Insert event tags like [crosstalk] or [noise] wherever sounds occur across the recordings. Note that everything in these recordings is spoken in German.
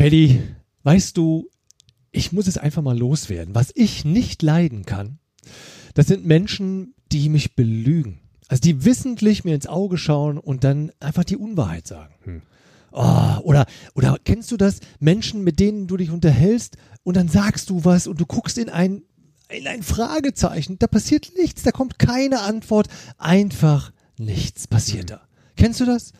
Paddy, weißt du, ich muss es einfach mal loswerden. Was ich nicht leiden kann, das sind Menschen, die mich belügen. Also die wissentlich mir ins Auge schauen und dann einfach die Unwahrheit sagen. Hm. Oh, oder, oder kennst du das? Menschen, mit denen du dich unterhältst und dann sagst du was und du guckst in ein, in ein Fragezeichen. Da passiert nichts, da kommt keine Antwort. Einfach nichts passiert da. Kennst du das?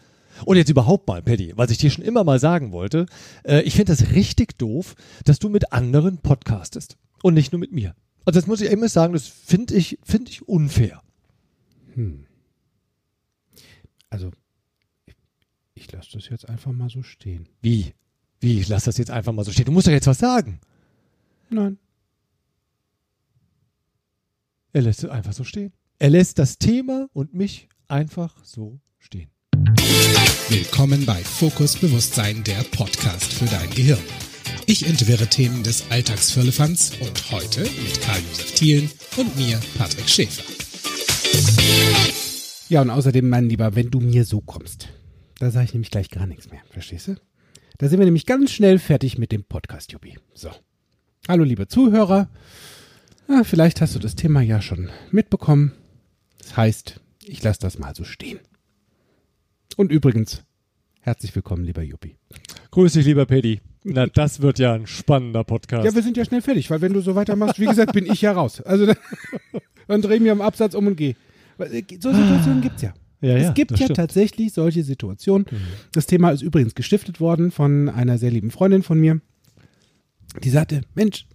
Und jetzt überhaupt mal, Paddy, was ich dir schon immer mal sagen wollte, äh, ich finde das richtig doof, dass du mit anderen podcastest und nicht nur mit mir. Also das muss ich immer sagen, das finde ich, finde ich unfair. Hm. Also, ich, ich lasse das jetzt einfach mal so stehen. Wie? Wie, ich lasse das jetzt einfach mal so stehen? Du musst doch jetzt was sagen. Nein. Er lässt es einfach so stehen. Er lässt das Thema und mich einfach so stehen. Willkommen bei Fokus Bewusstsein, der Podcast für dein Gehirn. Ich entwirre Themen des Alltagsfirlefanz und heute mit Karl-Josef Thielen und mir, Patrick Schäfer. Ja, und außerdem, mein Lieber, wenn du mir so kommst, da sage ich nämlich gleich gar nichts mehr. Verstehst du? Da sind wir nämlich ganz schnell fertig mit dem Podcast, Juppie. So. Hallo, liebe Zuhörer. Ja, vielleicht hast du das Thema ja schon mitbekommen. Das heißt, ich lasse das mal so stehen. Und übrigens, herzlich willkommen, lieber Juppie. Grüß dich, lieber Paddy. Na, das wird ja ein spannender Podcast. Ja, wir sind ja schnell fertig, weil wenn du so weitermachst, wie gesagt, bin ich ja raus. Also dann, [laughs] dann drehen wir am Absatz um und geh. Äh, so Situationen gibt's ja. Ja, ja, es gibt ja stimmt. tatsächlich solche Situationen. Mhm. Das Thema ist übrigens gestiftet worden von einer sehr lieben Freundin von mir. Die sagte, Mensch,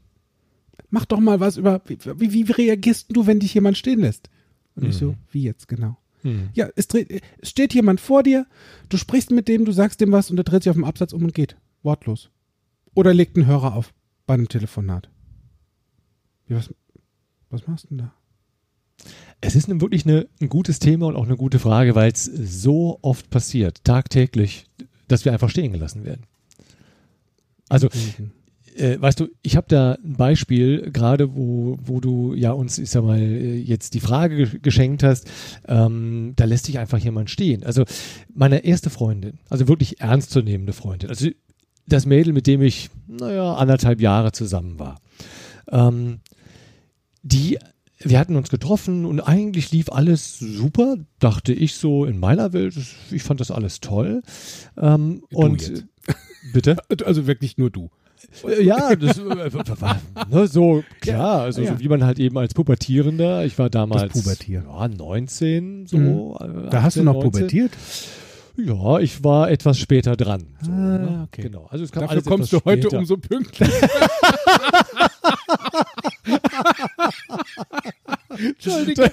mach doch mal was über, wie, wie reagierst du, wenn dich jemand stehen lässt? Und mhm. ich so, wie jetzt genau? Mhm. Ja, es, dreht, es steht jemand vor dir, du sprichst mit dem, du sagst dem was und er dreht sich auf dem Absatz um und geht. Wortlos. Oder legt einen Hörer auf bei einem Telefonat. Wie, was, was machst du denn da? Es ist wirklich eine, ein gutes Thema und auch eine gute Frage, weil es so oft passiert, tagtäglich, dass wir einfach stehen gelassen werden. Also mhm äh, weißt du, ich habe da ein Beispiel, gerade wo, wo du ja uns, ich sag mal, äh, jetzt die Frage geschenkt hast, ähm, da lässt sich einfach jemand stehen. Also meine erste Freundin, also wirklich ernstzunehmende Freundin, also das Mädel, mit dem ich, naja, anderthalb Jahre zusammen war, ähm, die wir hatten uns getroffen und eigentlich lief alles super, dachte ich so in meiner Welt. Ich fand das alles toll. Ähm, und jetzt. bitte? [laughs] Also wirklich nur du. Ja, das war ne, so klar, also ja. so wie man halt eben als Pubertierender, ich war damals ja, 19, so. Mhm. 18, da hast du noch 19. pubertiert? Ja, ich war etwas später dran. So, ah, ne? okay. Genau. Also es kam Dafür kommst du heute später. umso pünktlich. [laughs] Entschuldigung.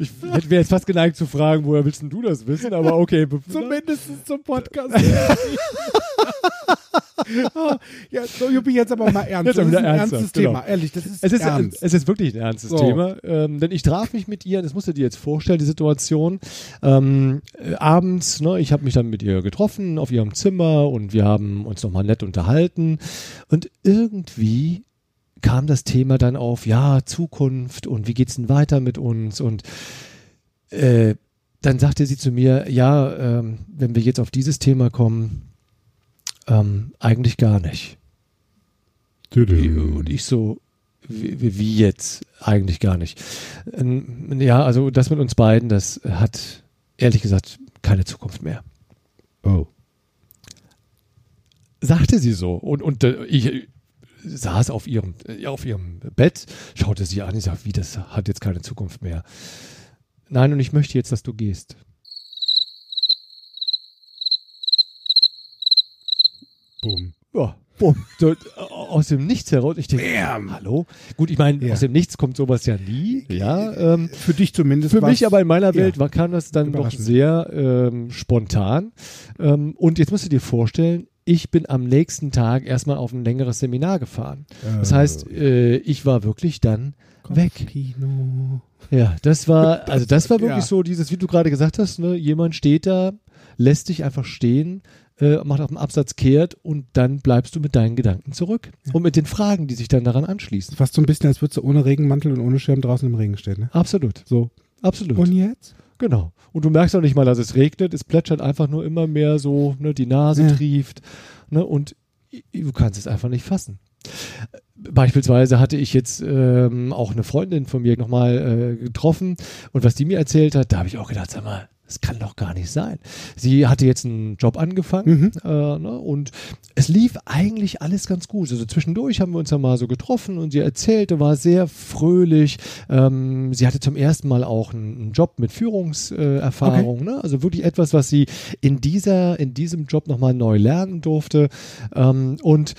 Ich hätte mir jetzt fast geneigt zu fragen, woher willst du das wissen, aber okay. Zumindest zum Podcast. [laughs] ja, so Juppie, jetzt aber mal ernst. Jetzt das ist ein ernstes genau. Thema, ehrlich, das ist, es ist ernst. Es ist wirklich ein ernstes so. Thema, ähm, denn ich traf mich mit ihr, das musst du dir jetzt vorstellen, die Situation, ähm, äh, abends, ne, ich habe mich dann mit ihr getroffen auf ihrem Zimmer und wir haben uns nochmal nett unterhalten und irgendwie kam das Thema dann auf, ja, Zukunft und wie geht's denn weiter mit uns und äh, dann sagte sie zu mir, ja, ähm, wenn wir jetzt auf dieses Thema kommen, ähm, eigentlich gar nicht. Und ich so, wie, wie, jetzt? Eigentlich gar nicht. Ähm, ja, also das mit uns beiden, das hat ehrlich gesagt keine Zukunft mehr. Oh. Sagte sie so. Und, und äh, ich saß auf ihrem, äh, auf ihrem Bett, schaute sie an, ich sagte, wie, das hat jetzt keine Zukunft mehr. Nein, und ich möchte jetzt, dass du gehst. Bumm. Ja, bumm. So, aus dem Nichts heraus. Ich denke, Bam. hallo? Gut, ich meine, ja. aus dem Nichts kommt sowas ja nie. Ja, ähm, für dich zumindest. Für mich aber in meiner Welt ja. war, kam das dann doch sehr ähm, spontan. Ähm, und jetzt musst du dir vorstellen, ich bin am nächsten Tag erstmal auf ein längeres Seminar gefahren. Das heißt, äh, ich war wirklich dann weg. Kino. Ja, das war, [laughs] also das war wirklich ja. so dieses, wie du gerade gesagt hast, ne, jemand steht da, lässt dich einfach stehen, äh, macht auf dem Absatz kehrt und dann bleibst du mit deinen Gedanken zurück. Ja. Und mit den Fragen, die sich dann daran anschließen. Fast so ein bisschen, als würdest du ohne Regenmantel und ohne Schirm draußen im Regen stehen. Ne? Absolut. So. Absolut. Und jetzt? Genau. Und du merkst auch nicht mal, dass es regnet. Es plätschert einfach nur immer mehr so, ne, die Nase ja. trieft. Ne, und du kannst es einfach nicht fassen. Beispielsweise hatte ich jetzt ähm, auch eine Freundin von mir nochmal äh, getroffen und was die mir erzählt hat, da habe ich auch gedacht, sag mal, das kann doch gar nicht sein. Sie hatte jetzt einen Job angefangen mhm. äh, ne, und es lief eigentlich alles ganz gut. Also zwischendurch haben wir uns ja mal so getroffen und sie erzählte, war sehr fröhlich. Ähm, sie hatte zum ersten Mal auch einen, einen Job mit Führungserfahrung. Okay. ne? Also wirklich etwas, was sie in dieser, in diesem Job nochmal neu lernen durfte. Ähm, und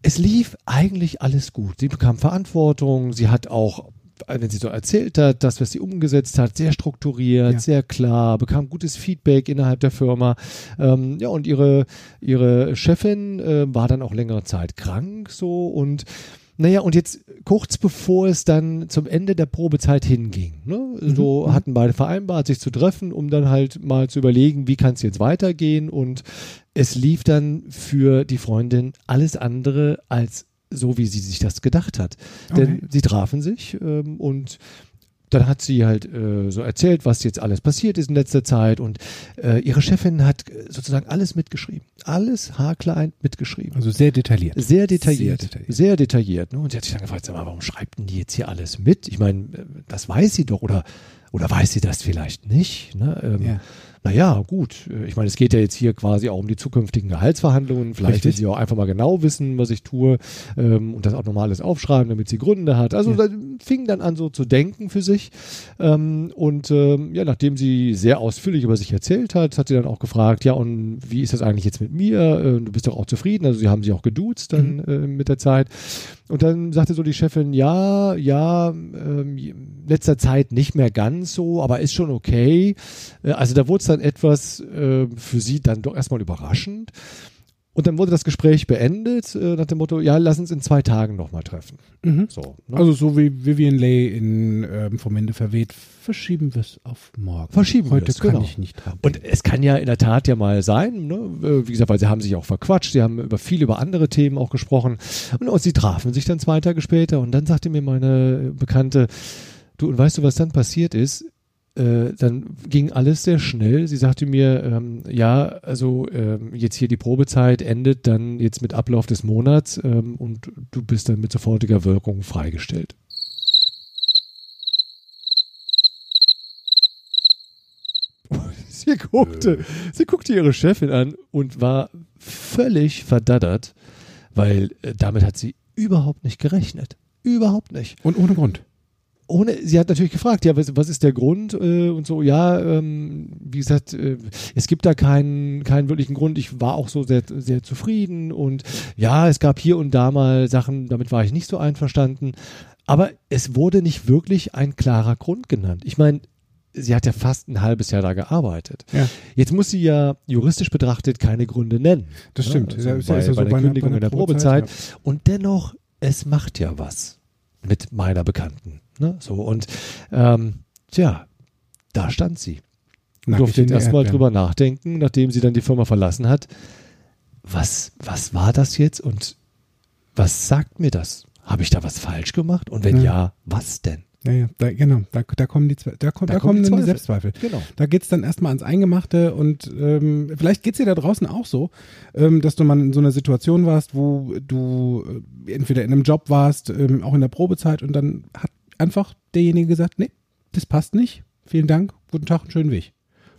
es lief eigentlich alles gut. Sie bekam Verantwortung, sie hat auch wenn sie so erzählt hat, das, was sie umgesetzt hat, sehr strukturiert, ja. sehr klar, bekam gutes Feedback innerhalb der Firma. Ähm, ja, und ihre, ihre Chefin äh, war dann auch längere Zeit krank so und naja, und jetzt kurz bevor es dann zum Ende der Probezeit hinging, ne, mhm. so mhm. hatten beide vereinbart, sich zu treffen, um dann halt mal zu überlegen, wie kann es jetzt weitergehen. Und es lief dann für die Freundin alles andere als so, wie sie sich das gedacht hat. Okay. Denn sie trafen sich ähm, und dann hat sie halt äh, so erzählt, was jetzt alles passiert ist in letzter Zeit und äh, ihre Chefin hat sozusagen alles mitgeschrieben. Alles haarklein mitgeschrieben. Also sehr detailliert. Sehr detailliert. Sehr detailliert. Sehr detailliert ne? Und sie hat sich dann gefragt, sag mal, warum schreibt denn die jetzt hier alles mit? Ich meine, äh, das weiß sie doch oder, oder weiß sie das vielleicht nicht? Ne? Ähm, ja naja, gut, äh, ich meine, es geht ja jetzt hier quasi auch um die zukünftigen Gehaltsverhandlungen. Vielleicht will sie auch einfach mal genau wissen, was ich tue ähm, und das auch normales aufschreiben, damit sie Gründe hat. Also ja. da fing dann an so zu denken für sich. Ähm, und ähm, ja, nachdem sie sehr ausführlich über sich erzählt hat, hat sie dann auch gefragt, ja, und wie ist das eigentlich jetzt mit mir? Äh, du bist doch auch zufrieden. Also sie haben sich auch geduzt dann mhm. äh, mit der Zeit. Und dann sagte so die Chefin, ja, ja, ähm, letzter Zeit nicht mehr ganz so, aber ist schon okay. Äh, also da wurde es dann etwas äh, für sie dann doch erstmal überraschend. Und dann wurde das Gespräch beendet äh, nach dem Motto, ja, lass uns in zwei Tagen nochmal treffen. Mhm. So, ne? Also so wie Vivian Leigh in ähm, Vom Ende verweht, verschieben wir es auf morgen. Verschieben Heute wir's, kann genau. ich nicht haben. Und es kann ja in der Tat ja mal sein, ne? Äh, wie gesagt, weil sie haben sich auch verquatscht, sie haben über viel über andere Themen auch gesprochen und, und sie trafen sich dann zwei Tage später und dann sagte mir meine Bekannte, du, und weißt du, was dann passiert ist? Äh, dann ging alles sehr schnell. Sie sagte mir, ähm, ja, also ähm, jetzt hier die Probezeit endet dann jetzt mit Ablauf des Monats ähm, und du bist dann mit sofortiger Wirkung freigestellt. [laughs] sie guckte, äh. sie guckte ihre Chefin an und war völlig verdaddert, weil äh, damit hat sie überhaupt nicht gerechnet. Überhaupt nicht. Und ohne Grund ohne, sie hat natürlich gefragt, ja, was, was ist der Grund äh, und so, ja, ähm, wie gesagt, äh, es gibt da keinen, keinen wirklichen Grund. Ich war auch so sehr, sehr zufrieden und ja, es gab hier und da mal Sachen, damit war ich nicht so einverstanden. Aber es wurde nicht wirklich ein klarer Grund genannt. Ich meine, sie hat ja fast ein halbes Jahr da gearbeitet. Ja. Jetzt muss sie ja juristisch betrachtet keine Gründe nennen. Das stimmt. Ja, also bei, ja so bei der Kündigung bei in der Probezeit. Ja. Und dennoch, es macht ja was mit meiner Bekannten. Ne? So, und ähm, tja, da stand sie. Und durfte erstmal drüber nachdenken, nachdem sie dann die Firma verlassen hat. Was, was war das jetzt und was sagt mir das? Habe ich da was falsch gemacht? Und wenn ja, ja was denn? Ja, ja, da, genau, da, da kommen die, da, kommt, da, da kommen, kommen dann die Selbstzweifel. Genau. Da geht's dann erstmal ans Eingemachte und ähm, vielleicht geht's dir da draußen auch so, ähm, dass du mal in so einer Situation warst, wo du äh, entweder in einem Job warst, ähm, auch in der Probezeit und dann hat einfach derjenige gesagt, nee, das passt nicht, vielen Dank, guten Tag, einen schönen Weg.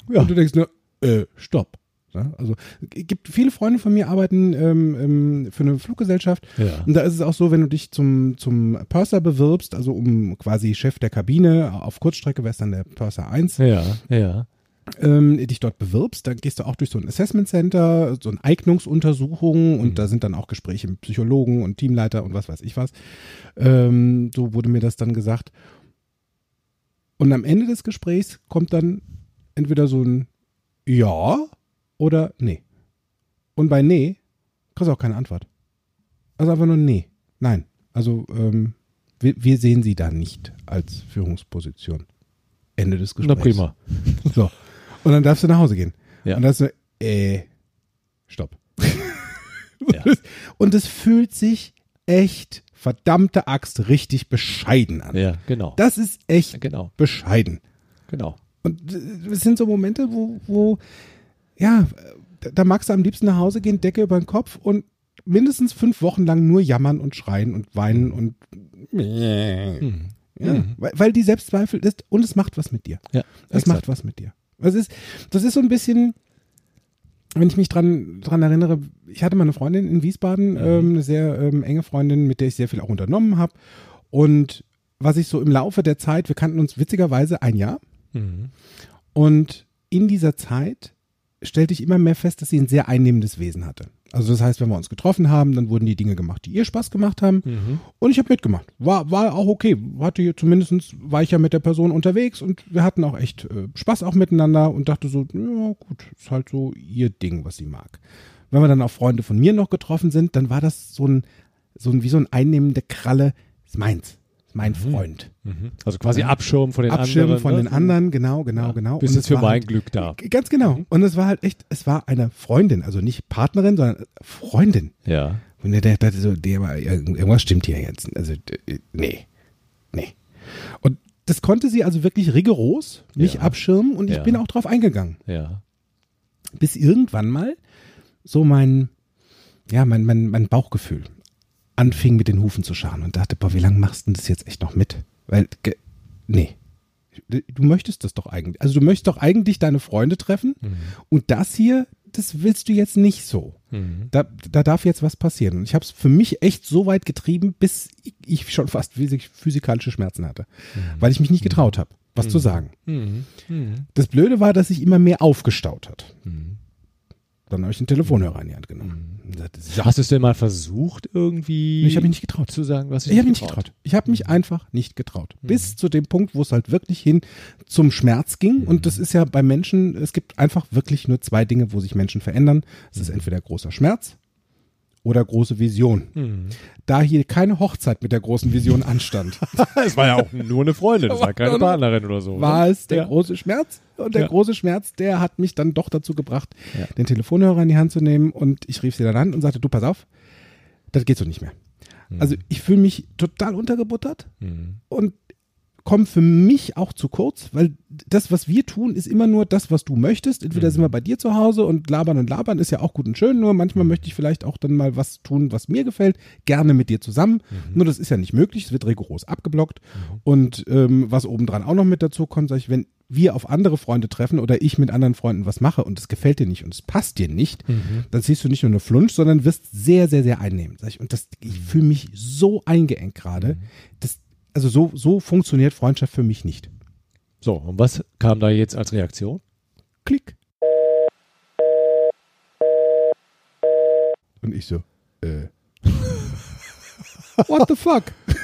Ja. Und du denkst nur, äh, stopp. Ja, also gibt viele Freunde von mir arbeiten ähm, ähm, für eine Fluggesellschaft ja. und da ist es auch so, wenn du dich zum zum Purser bewirbst, also um quasi Chef der Kabine auf Kurzstrecke wäre es dann der Purser 1. Ja, ja. Ähm, dich dort bewirbst, dann gehst du auch durch so ein Assessment Center, so eine Eignungsuntersuchung und mhm. da sind dann auch Gespräche mit Psychologen und Teamleiter und was weiß ich was. Ähm, so wurde mir das dann gesagt. Und am Ende des Gesprächs kommt dann entweder so ein Ja oder nee. Und bei nee kriegst du auch keine Antwort. Also einfach nur nee. Nein. Also ähm, wir, wir, sehen sie da nicht als Führungsposition. Ende des Gesprächs. Na prima. So. Und dann darfst du nach Hause gehen. Ja. Und dann so, äh, stopp. [laughs] ja. Und es fühlt sich echt verdammte Axt richtig bescheiden an. Ja, genau. Das ist echt genau. bescheiden. Genau. Und es sind so Momente, wo, wo ja, da magst du am liebsten nach Hause gehen, Decke über den Kopf und mindestens fünf Wochen lang nur jammern und schreien und weinen und Hm. ja, Mhm. weil, weil die Selbstzweifel ist und es macht was mit dir. Ja, Es exakt. macht was mit dir. Das ist, das ist so ein bisschen, wenn ich mich dran, dran erinnere, ich hatte mal eine Freundin in Wiesbaden, Mhm. ähm, eine sehr ähm, enge Freundin, mit der ich sehr viel auch unternommen habe. Und was ich so im Laufe der Zeit, wir kannten uns witzigerweise ein Jahr. Mhm. Und in dieser Zeit stellte ich immer mehr fest, dass sie ein sehr einnehmendes Wesen hatte. Also das heißt, wenn wir uns getroffen haben, dann wurden die Dinge gemacht, die ihr Spaß gemacht haben. Mhm. Und ich habe mitgemacht. War, war auch okay. Hatte hier zumindest war ich ja mit der Person unterwegs und wir hatten auch echt äh, Spaß auch miteinander und dachte so, ja gut, ist halt so ihr Ding, was sie mag. Wenn wir dann auch Freunde von mir noch getroffen sind, dann war das so ein, so ein wie so ein einnehmende Kralle, ist meins, mein Freund. Mhm. Also quasi Abschirm von den Abschirmen anderen. von ne? den anderen, genau, genau, Ja. genau. Bist jetzt es für mein halt, Glück da. Ganz genau. Und es war halt echt, es war eine Freundin, also nicht Partnerin, sondern Freundin. Ja. Und der dachte so, der war, irgendwas stimmt hier jetzt. Also, äh, nee. Nee. Und das konnte sie also wirklich rigoros mich Ja. abschirmen und ich Ja. bin auch drauf eingegangen. Ja. Bis irgendwann mal so mein, ja, mein, mein, mein Bauchgefühl anfing mit den Hufen zu scharen und dachte, boah, wie lange machst du denn das jetzt echt noch mit? Weil, ge- nee. Du möchtest das doch eigentlich. Also du möchtest doch eigentlich deine Freunde treffen und das hier, das willst du jetzt nicht so. Mhm. Da, da darf jetzt was passieren. Und ich habe es für mich echt so weit getrieben, bis ich schon fast physik- physikalische Schmerzen hatte, weil ich mich nicht getraut habe, was zu sagen. Mhm. Mhm. Das Blöde war, dass sich immer mehr aufgestaut hat. Mhm. Dann habe ich den Telefonhörer in die Hand genommen. Sagte, so. Hast du es denn mal versucht, irgendwie Ich habe mich nicht getraut. zu sagen, was Ich habe mich nicht getraut. Ich habe mich einfach nicht getraut. Bis zu dem Punkt, wo es halt wirklich hin zum Schmerz ging. Und das ist ja bei Menschen, es gibt einfach wirklich nur zwei Dinge, wo sich Menschen verändern. Es ist entweder großer Schmerz oder große Vision. Mhm. Da hier keine Hochzeit mit der großen Vision anstand, [laughs] Es war ja auch nur eine Freundin, es war keine Partnerin oder so. war ne? es der Ja. große Schmerz. Und der Ja. große Schmerz, der hat mich dann doch dazu gebracht, Ja. den Telefonhörer in die Hand zu nehmen. Und ich rief sie dann an und sagte, du, pass auf, das geht so nicht mehr. Also ich fühle mich total untergebuttert Mhm. und komme für mich auch zu kurz, weil das, was wir tun, ist immer nur das, was du möchtest. Entweder sind wir bei dir zu Hause und labern und labern ist ja auch gut und schön, nur manchmal möchte ich vielleicht auch dann mal was tun, was mir gefällt, gerne mit dir zusammen. Nur das ist ja nicht möglich, es wird rigoros abgeblockt. Und ähm, was obendran auch noch mit dazu kommt, sag ich, wenn wir auf andere Freunde treffen oder ich mit anderen Freunden was mache und es gefällt dir nicht und es passt dir nicht, dann siehst du nicht nur eine Flunsch, sondern wirst sehr, sehr, sehr einnehmend. Sag ich, und das, ich fühle mich so eingeengt gerade. Das, also so, so funktioniert Freundschaft für mich nicht. So, und was kam da jetzt als Reaktion? Klick. Und ich so, äh. [laughs] What the fuck? [laughs]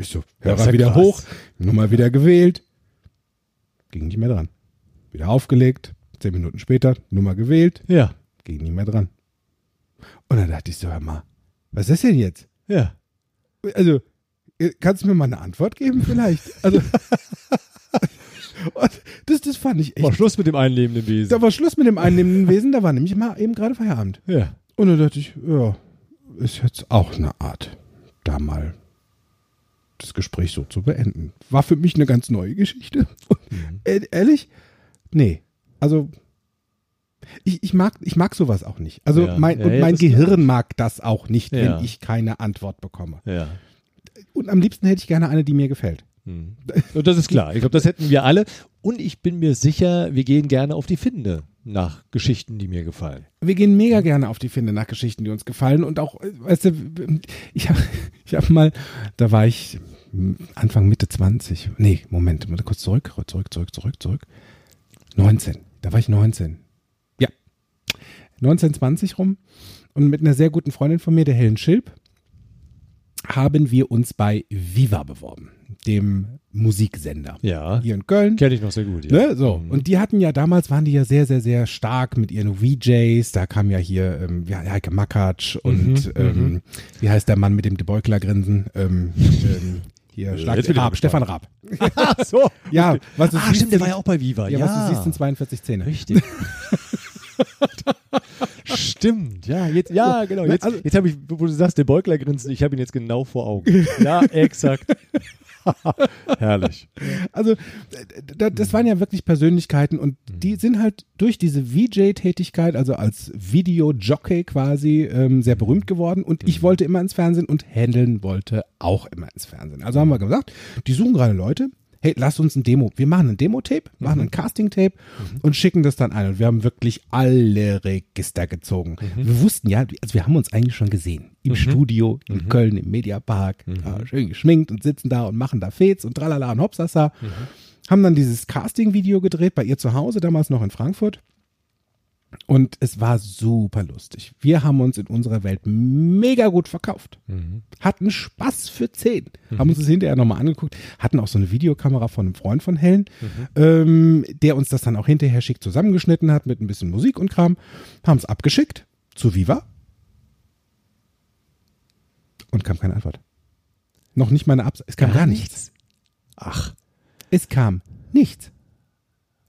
Ich so, Hörer ja wieder krass. hoch, Nummer wieder gewählt. Ging nicht mehr dran. Wieder aufgelegt, zehn Minuten später, Nummer gewählt, Ja. ging nicht mehr dran. Und dann dachte ich so, hör mal, was ist denn jetzt? Ja. Also, kannst du mir mal eine Antwort geben vielleicht? Also, [laughs] [laughs] das, das fand ich echt War Schluss mit dem einlebenden Wesen. Da war Schluss mit dem einnehmenden Wesen, da war nämlich mal eben gerade Feierabend. Ja. Und dann dachte ich, ja, ist jetzt auch eine Art, da mal das Gespräch so zu beenden. War für mich eine ganz neue Geschichte. [laughs] Und, e- ehrlich? Nee. Also, ich, ich, mag, ich mag sowas auch nicht. Also, Ja. mein, Ja, und mein Gehirn mag das auch nicht, wenn ich keine Antwort bekomme. Ja. Und am liebsten hätte ich gerne eine, die mir gefällt. Hm. Und das ist klar. Ich glaube, das hätten wir alle. Und ich bin mir sicher, wir gehen gerne auf die Finde nach Geschichten, die mir gefallen. Wir gehen mega gerne auf die Finde nach Geschichten, die uns gefallen. Und auch, äh, weißt du, ich habe ich hab mal, da war ich Anfang, Mitte 20. Nee, Moment, mal kurz zurück, zurück, zurück, zurück, zurück. 19. Da war ich 19. Ja. 19, 20 rum. Und mit einer sehr guten Freundin von mir, der Helen Schilp, haben wir uns bei Viva beworben, dem Musiksender. Ja. Hier in Köln. Kenne ich noch sehr gut. Ja. Ne, so. Mhm. Und die hatten ja damals, waren die ja sehr, sehr, sehr stark mit ihren VJs. Da kam ja hier ähm, ja, Heike Makatsch und Mhm, ähm, wie heißt der Mann mit dem De Beukler-Grinsen? Ähm, ähm, hier, Schlag, Raab. Stefan Raab. [laughs] Ach so. Ja, was du Ah, siehst, stimmt, der war ja auch bei Viva. ja, Ja, was du siehst, sind 42 Zähne. Richtig. [laughs] Stimmt, ja, jetzt, ja, genau. Jetzt, Also- jetzt habe ich, wo du sagst, der Beugler grinsen, ich habe ihn jetzt genau vor Augen. Ja, [laughs] exakt. [laughs] Herrlich. Also, das waren ja wirklich Persönlichkeiten und die sind halt durch diese VJ-Tätigkeit, also als Videojockey quasi, ähm, sehr berühmt geworden. Und ich wollte immer ins Fernsehen und Handeln wollte auch immer ins Fernsehen. Also haben wir gesagt, die suchen gerade Leute. Hey, lass uns ein Demo. Wir machen ein Demo-Tape, machen ein Casting-Tape und schicken das dann ein. Und wir haben wirklich alle Register gezogen. Wir wussten ja, also wir haben uns eigentlich schon gesehen. Im Studio, in Köln, im Mediapark. Ja, schön geschminkt und sitzen da und machen da Fets und tralala und hopsasa. Haben dann dieses Casting-Video gedreht bei ihr zu Hause, damals noch in Frankfurt. Und es war super lustig. Wir haben uns in unserer Welt mega gut verkauft. Hatten Spaß für zehn. Haben uns das hinterher nochmal angeguckt. Hatten auch so eine Videokamera von einem Freund von Helen, ähm, der uns das dann auch hinterher schick zusammengeschnitten hat mit ein bisschen Musik und Kram. Haben es abgeschickt zu Viva. Und kam keine Antwort. Noch nicht mal eine Absage. Es kam gar, nichts. Ach, Es kam nichts.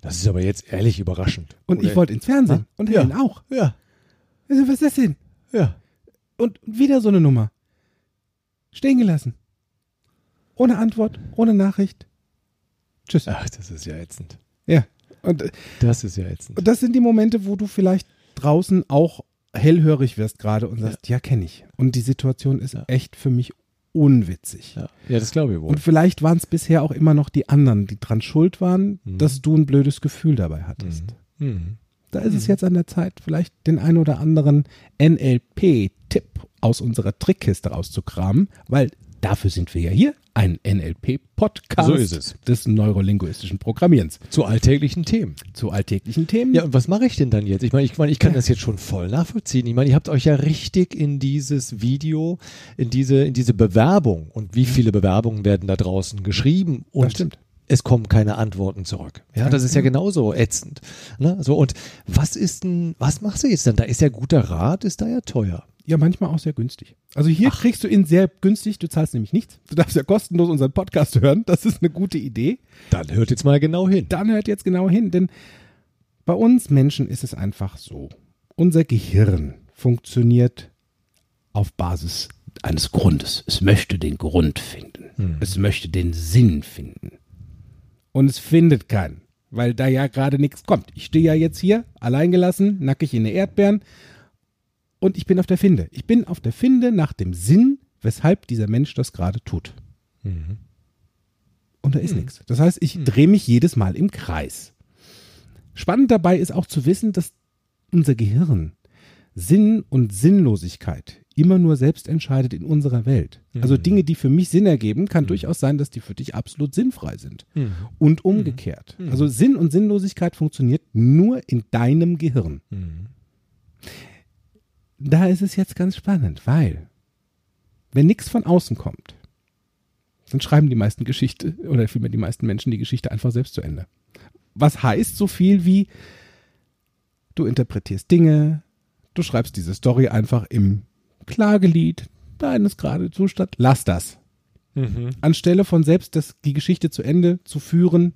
Das ist aber jetzt ehrlich überraschend. Und Oder- ich wollte ins Fernsehen. Ha? Und Ja. Auch. Ja, Also, was ist das denn? ja. Und wieder so eine Nummer. Stehen gelassen. Ohne Antwort, ohne Nachricht. Tschüss. Ach, das ist ja ätzend. Ja. Und, äh, Das ist ja ätzend. und das sind die Momente, wo du vielleicht draußen auch hellhörig wirst gerade und sagst, ja, kenne ich. Und die Situation ist Ja. echt für mich unwitzig. Ja, ja das glaube ich wohl. Und vielleicht waren es bisher auch immer noch die anderen, die dran schuld waren, Mhm. dass du ein blödes Gefühl dabei hattest. Mhm. Da ist es jetzt an der Zeit, vielleicht den ein oder anderen NLP-Tipp aus unserer Trickkiste rauszukramen, weil dafür sind wir ja hier, ein NLP-Podcast So ist es. des neurolinguistischen Programmierens Zu alltäglichen Themen. zu alltäglichen Themen. Ja, und was mache ich denn dann jetzt? Ich meine, ich, meine, ich kann das jetzt schon voll nachvollziehen. Ich meine, ihr habt euch ja richtig in dieses Video, in diese, in diese Bewerbung und wie viele Bewerbungen werden da draußen geschrieben und Das stimmt. es kommen keine Antworten zurück. Ja, das ist ja genauso ätzend. Ne? So, und was ist denn, was machst du jetzt dann? Da ist ja guter Rat, ist da ja teuer. Ja, manchmal auch sehr günstig. Also hier kriegst du ihn sehr günstig, du zahlst nämlich nichts. Du darfst ja kostenlos unseren Podcast hören, das ist eine gute Idee. Dann hört jetzt mal genau hin. Dann hört jetzt genau hin, denn bei uns Menschen ist es einfach so. Unser Gehirn funktioniert auf Basis eines Grundes. Es möchte den Grund finden. Es möchte den Sinn finden. Und es findet keinen, weil da ja gerade nichts kommt. Ich stehe ja jetzt hier, alleingelassen, nackig in den Erdbeeren und ich bin auf der Finde. Ich bin auf der Finde nach dem Sinn, weshalb dieser Mensch das gerade tut. Und da ist nichts. Das heißt, ich drehe mich jedes Mal im Kreis. Spannend dabei ist auch zu wissen, dass unser Gehirn Sinn und Sinnlosigkeit immer nur selbst entscheidet in unserer Welt. Also Dinge, die für mich Sinn ergeben, kann durchaus sein, dass die für dich absolut sinnfrei sind. Und umgekehrt. Also Sinn und Sinnlosigkeit funktioniert nur in deinem Gehirn. Da ist es jetzt ganz spannend, weil wenn nichts von außen kommt, dann schreiben die meisten Geschichte oder vielmehr die meisten Menschen die Geschichte einfach selbst zu Ende. Was heißt so viel wie du interpretierst Dinge, du schreibst diese Story einfach im Klagelied deines gerade Zustand, lass das. Anstelle von selbst das, die Geschichte zu Ende zu führen,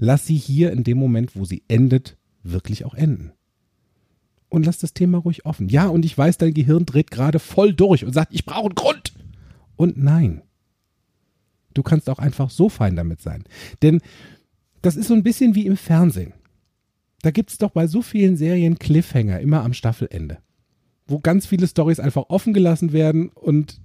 lass sie hier in dem Moment, wo sie endet, wirklich auch enden. Und lass das Thema ruhig offen. Ja, und ich weiß, dein Gehirn dreht gerade voll durch und sagt, ich brauche einen Grund. Und nein. Du kannst auch einfach so fein damit sein. Denn das ist so ein bisschen wie im Fernsehen. Da gibt es doch bei so vielen Serien Cliffhanger immer am Staffelende. Wo ganz viele Stories einfach offen gelassen werden und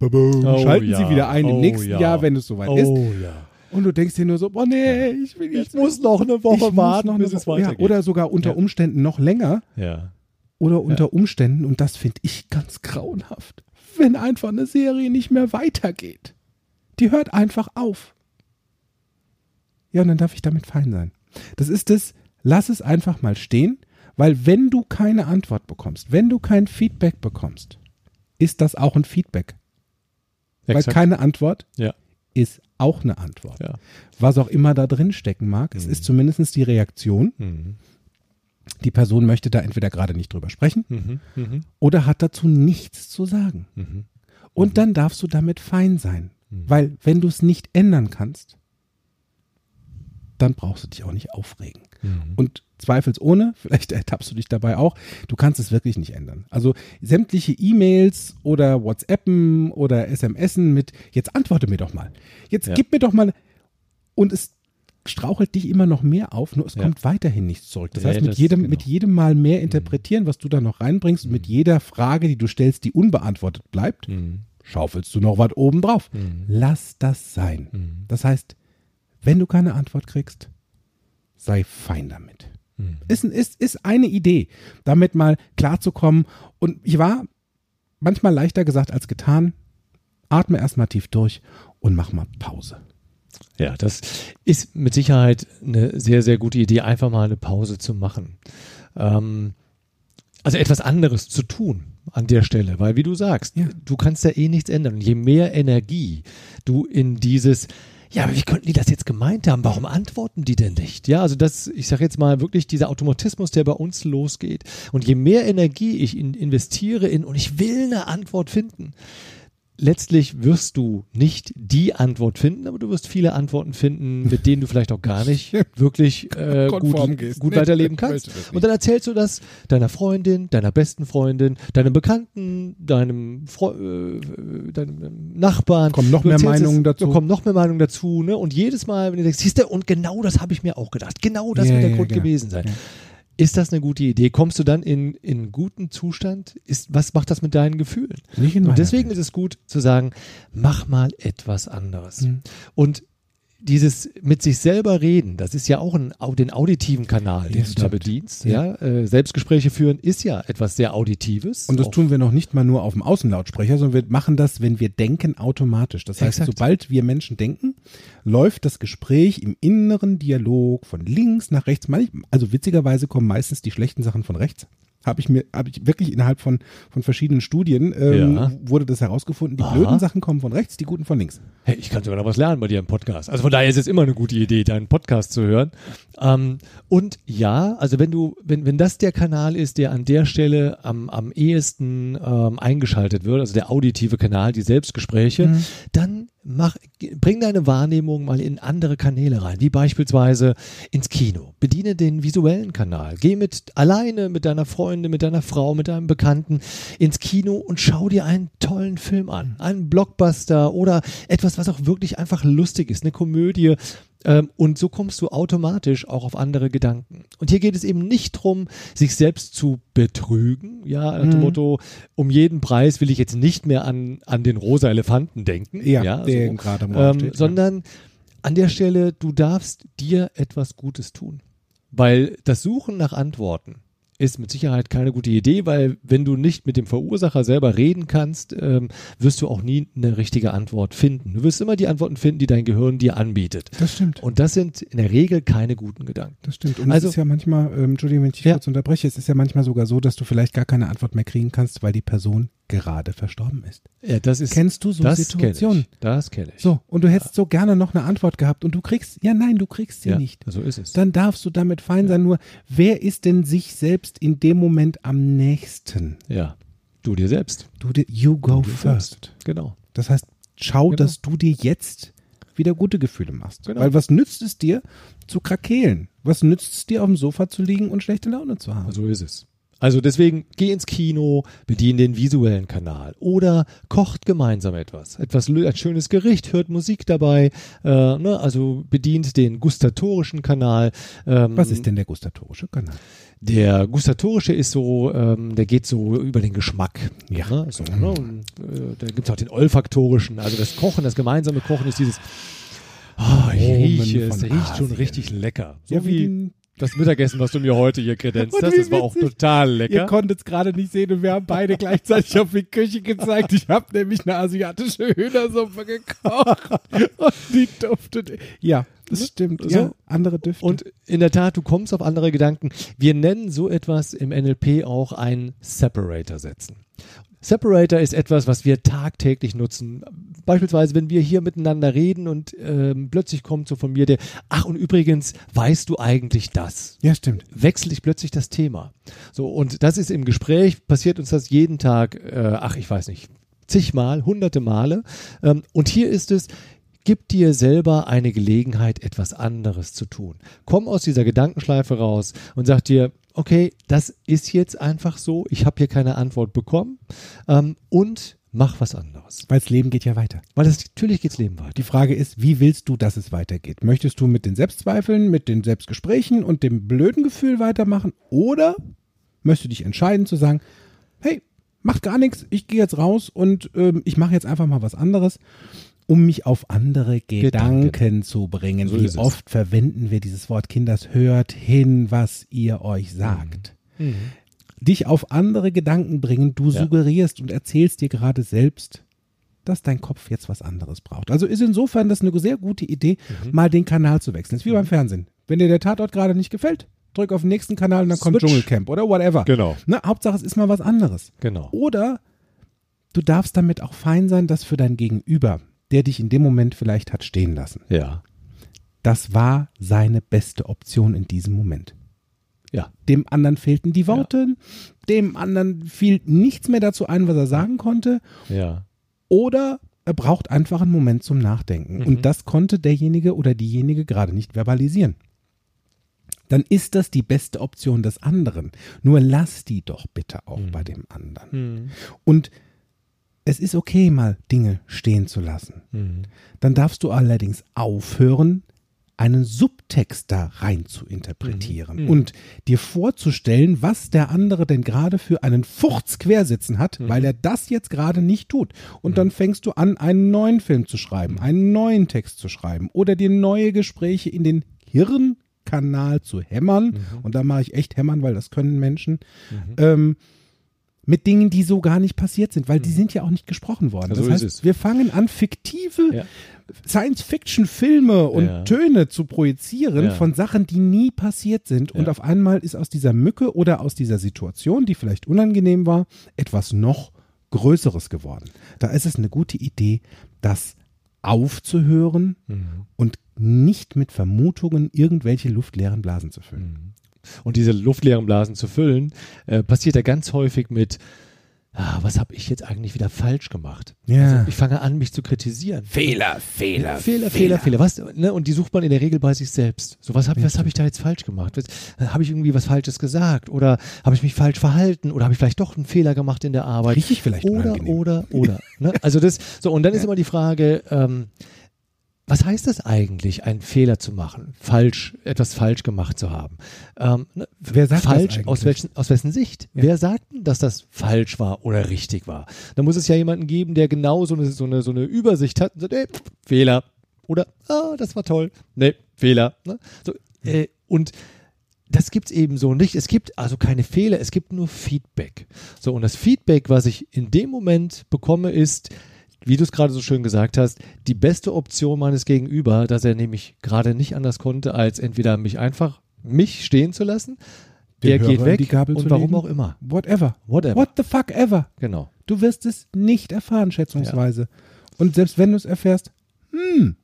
schalten sie wieder ein im Oh nächsten ja. Jahr, wenn es soweit ist. Oh ja. Und du denkst dir nur so, boah nee, ich will Ich muss noch eine Woche warten, noch eine bis es Woche- ja, weitergeht. Oder sogar unter Ja. Umständen noch länger. Ja. Oder unter Umständen, und das finde ich ganz grauenhaft, wenn einfach eine Serie nicht mehr weitergeht. Die hört einfach auf. Ja, und dann darf ich damit fein sein. Das ist es, lass es einfach mal stehen, weil wenn du keine Antwort bekommst, wenn du kein Feedback bekommst, ist das auch ein Feedback. Weil Exakt. keine Antwort Ja. ist auch eine Antwort. Ja. Was auch immer da drin stecken mag, es ist zumindest die Reaktion. Mhm. Die Person möchte da entweder gerade nicht drüber sprechen Mhm. Mhm. oder hat dazu nichts zu sagen. Mhm. Und dann darfst du damit fein sein. Weil wenn du es nicht ändern kannst, dann brauchst du dich auch nicht aufregen. Und zweifelsohne, [laughs] vielleicht ertappst du dich dabei auch, du kannst es wirklich nicht ändern. Also sämtliche E-Mails oder WhatsAppen oder SMSen mit, jetzt antworte mir doch mal. Jetzt Ja. gib mir doch mal. Und es strauchelt dich immer noch mehr auf, nur es Ja. kommt weiterhin nichts zurück. Das Ja, heißt, mit das- jedem, genau. mit jedem Mal mehr interpretieren, was du da noch reinbringst und mit jeder Frage, die du stellst, die unbeantwortet bleibt, Mhm. schaufelst du noch was oben drauf. Mhm. Lass das sein. Mhm. Das heißt, wenn du keine Antwort kriegst, sei fein damit. Mhm. Ist, ist, ist eine Idee, damit mal klarzukommen. Und ich war manchmal leichter gesagt als getan. Atme erstmal tief durch und mach mal Pause. Ja, das ist mit Sicherheit eine sehr, sehr gute Idee, einfach mal eine Pause zu machen. Ähm, also etwas anderes zu tun an der Stelle, weil wie du sagst, Ja. du kannst ja eh nichts ändern. Und je mehr Energie du in dieses, ja, aber wie könnten die das jetzt gemeint haben? Warum antworten die denn nicht? Ja, also das, ich sage jetzt mal wirklich dieser Automatismus, der bei uns losgeht. Und je mehr Energie ich in, investiere in, und ich will eine Antwort finden, letztlich wirst du nicht die Antwort finden, aber du wirst viele Antworten finden, mit denen du vielleicht auch gar nicht [laughs] wirklich äh, gut, gehst. gut Nee, weiterleben [laughs] kannst. Und dann erzählst du das deiner Freundin, deiner besten Freundin, deinem Bekannten, deinem, Fre äh, deinem Nachbarn. Kommen noch mehr Meinungen dazu. Da kommen noch mehr Meinungen dazu. Ne? Und jedes Mal, wenn du denkst, siehst du, und genau das habe ich mir auch gedacht. Genau das Ja, wird der ja, Grund genau. gewesen sein. Ist das eine gute Idee? Kommst du dann in, in guten Zustand? Ist, was macht das mit deinen Gefühlen? Nicht in Und deswegen Welt. ist es gut zu sagen, mach mal etwas anderes. Mhm. Und dieses mit sich selber reden, das ist ja auch ein, den auditiven Kanal, den Ja, du da bedienst. Ja. Ja, äh, Selbstgespräche führen ist ja etwas sehr Auditives. Und das Auch- tun wir noch nicht mal nur auf dem Außenlautsprecher, sondern wir machen das, wenn wir denken, automatisch. Das heißt, Exakt. sobald wir Menschen denken, läuft das Gespräch im inneren Dialog von links nach rechts. Also witzigerweise kommen meistens die schlechten Sachen von rechts. Habe ich mir, habe ich wirklich innerhalb von, von verschiedenen Studien ähm, Ja. wurde das herausgefunden. Die Aha. blöden Sachen kommen von rechts, die guten von links. Hey, ich kann sogar noch was lernen bei dir im Podcast. Also von daher ist es immer eine gute Idee, deinen Podcast zu hören. Ähm, und ja, also wenn du, wenn, wenn das der Kanal ist, der an der Stelle am, am ehesten ähm, eingeschaltet wird, also der auditive Kanal, die Selbstgespräche, Mhm. dann mach, bring deine Wahrnehmung mal in andere Kanäle rein, wie beispielsweise ins Kino. Bediene den visuellen Kanal. Geh mit alleine mit deiner Freundin, mit deiner Frau, mit deinem Bekannten ins Kino und schau dir einen tollen Film an. Einen Blockbuster oder etwas, was auch wirklich einfach lustig ist, eine Komödie. Ähm, und so kommst du automatisch auch auf andere Gedanken. Und hier geht es eben nicht drum, sich selbst zu betrügen. Ja, nach dem Mhm. Motto, um jeden Preis will ich jetzt nicht mehr an, an den rosa Elefanten denken. Ja, der so. gerade ähm, steht, ja. Sondern an der Stelle, du darfst dir etwas Gutes tun. Weil das Suchen nach Antworten ist mit Sicherheit keine gute Idee, weil wenn du nicht mit dem Verursacher selber reden kannst, ähm, wirst du auch nie eine richtige Antwort finden. Du wirst immer die Antworten finden, die dein Gehirn dir anbietet. Das stimmt. Und das sind in der Regel keine guten Gedanken. Das stimmt. Und Also- es ist ja manchmal, ähm, Entschuldigung, wenn ich dich Ja. kurz unterbreche, es ist ja manchmal sogar so, dass du vielleicht gar keine Antwort mehr kriegen kannst, weil die Person gerade verstorben ist. Ja, das ist Kennst du so das Situationen? Kenn ich. Das kenne ich. So, und du hättest so gerne noch eine Antwort gehabt und du kriegst, ja nein, du kriegst sie ja, nicht. so ist es. Dann darfst du damit fein sein. Nur, wer ist denn sich selbst in dem Moment am nächsten? ja, du dir selbst. Du, dir- you go Du first. selbst. Genau. Das heißt, schau, Genau. dass du dir jetzt wieder gute Gefühle machst. Genau. Weil was nützt es dir zu krakeelen? Was nützt es dir, auf dem Sofa zu liegen und schlechte Laune zu haben? So ist es. Also deswegen geh ins Kino, bedien den visuellen Kanal oder kocht gemeinsam etwas. Etwas ein schönes Gericht, hört Musik dabei, äh, ne? also bedient den gustatorischen Kanal. Ähm, Was ist denn der gustatorische Kanal? Der gustatorische ist so, ähm, der geht so über den Geschmack. Ja. Ne? So, ne? Und, äh, da gibt es auch den olfaktorischen, also das Kochen, das gemeinsame Kochen ist dieses, oh, ich rieche, es riecht schon richtig lecker. So Ja, wie wie das Mittagessen, was du mir heute hier kredenzt hast, das war auch total Ihr lecker. konntet es gerade nicht sehen und wir haben beide gleichzeitig auf die Küche gezeigt. Ich habe nämlich eine asiatische Hühnersuppe gekocht und die duftet. Ja, das stimmt. So. Ja, andere Düfte. Und in der Tat, du kommst auf andere Gedanken. Wir nennen so etwas im NLP auch ein Separator setzen. Separator ist etwas, was wir tagtäglich nutzen. Beispielsweise, wenn wir hier miteinander reden und ähm, plötzlich kommt so von mir der, ach und übrigens, weißt du eigentlich das? ja, stimmt. Wechsle ich plötzlich das Thema. So, und das ist im Gespräch, passiert uns das jeden Tag, äh, ach, ich weiß nicht, zigmal, hunderte Male. Ähm, und hier ist es, gib dir selber eine Gelegenheit, etwas anderes zu tun. Komm aus dieser Gedankenschleife raus und sag dir, okay, das ist jetzt einfach so, ich habe hier keine Antwort bekommen ähm, und mach was anderes. Weil das Leben geht ja weiter. Weil es natürlich geht's Leben weiter. Die Frage ist, wie willst du, dass es weitergeht? Möchtest du mit den Selbstzweifeln, mit den Selbstgesprächen und dem blöden Gefühl weitermachen oder möchtest du dich entscheiden zu sagen, hey, macht gar nichts, ich gehe jetzt raus und ähm, ich mache jetzt einfach mal was anderes, um mich auf andere Gedanken, Gedanken. zu bringen. So Wie es. oft verwenden wir dieses Wort, Kinders, hört hin, was ihr euch sagt. Dich auf andere Gedanken bringen, du Ja. suggerierst und erzählst dir gerade selbst, dass dein Kopf jetzt was anderes braucht. Also ist insofern das eine sehr gute Idee, Mhm. mal den Kanal zu wechseln. Das ist wie beim Fernsehen. Wenn dir der Tatort gerade nicht gefällt, drück auf den nächsten Kanal und dann kommt Switch. Dschungelcamp oder whatever. Genau. Ne, Hauptsache, es ist mal was anderes. Genau. Oder du darfst damit auch fein sein, dass für dein Gegenüber, der dich in dem Moment vielleicht hat stehen lassen, Ja. das war seine beste Option in diesem Moment. Ja. Dem anderen fehlten die Worte, dem anderen fiel nichts mehr dazu ein, was er sagen konnte, Ja. oder er braucht einfach einen Moment zum Nachdenken. Mhm. Und das konnte derjenige oder diejenige gerade nicht verbalisieren. Dann ist das die beste Option des anderen. Nur lass die doch bitte auch Mhm. bei dem anderen. Mhm. Und es ist okay, mal Dinge stehen zu lassen. Mhm. Dann darfst du allerdings aufhören, einen Subtext da rein zu interpretieren Mhm. und dir vorzustellen, was der andere denn gerade für einen Furz quersitzen hat, Mhm. weil er das jetzt gerade nicht tut. Und dann fängst du an, einen neuen Film zu schreiben, einen neuen Text zu schreiben oder dir neue Gespräche in den Hirnkanal zu hämmern. Mhm. Und da mache ich echt hämmern, weil das können Menschen. Ähm, mit Dingen, die so gar nicht passiert sind, weil die sind ja auch nicht gesprochen worden. Mhm. So das heißt, wir fangen an, fiktive Ja. Science-Fiction-Filme und Ja. Töne zu projizieren Ja. von Sachen, die nie passiert sind. Und auf einmal ist aus dieser Mücke oder aus dieser Situation, die vielleicht unangenehm war, etwas noch Größeres geworden. Da ist es eine gute Idee, das aufzuhören Mhm. und nicht mit Vermutungen irgendwelche luftleeren Blasen zu füllen. Und diese luftleeren Blasen zu füllen, äh, passiert ja ganz häufig mit, ah, was habe ich jetzt eigentlich wieder falsch gemacht? Ja. Also ich fange an, mich zu kritisieren. Fehler, Fehler, Fehler, Fehler, Fehler. Was, ne? Und die sucht man in der Regel bei sich selbst. So, was habe was hab ich da jetzt falsch gemacht? Habe ich irgendwie was Falsches gesagt? Oder habe ich mich falsch verhalten? Oder habe ich vielleicht doch einen Fehler gemacht in der Arbeit? Richtig vielleicht Oder, unangenehm. oder, oder. ne? Also das, so, und dann ist immer die Frage, ähm, was heißt das eigentlich, einen Fehler zu machen, falsch, etwas falsch gemacht zu haben? Ähm, ne, Wer sagt das falsch, eigentlich? aus, welchen, aus wessen Sicht? Ja. Wer sagt denn, dass das falsch war oder richtig war? Da muss es ja jemanden geben, der genau so eine, so eine, so eine Übersicht hat und sagt, ey, Fehler. Oder, ah, das war toll. Nee, Fehler. Ne? So, äh, und das gibt's eben so nicht. Es gibt also keine Fehler, es gibt nur Feedback. So, und das Feedback, was ich in dem Moment bekomme, ist, wie du es gerade so schön gesagt hast, die beste Option meines Gegenüber, dass er nämlich gerade nicht anders konnte, als entweder mich einfach mich stehen zu lassen, der Hörer geht weg die Gabel und warum legen? auch immer. Whatever. Whatever. What the fuck ever. Genau. Du wirst es nicht erfahren, schätzungsweise. Und selbst wenn du es erfährst, hm.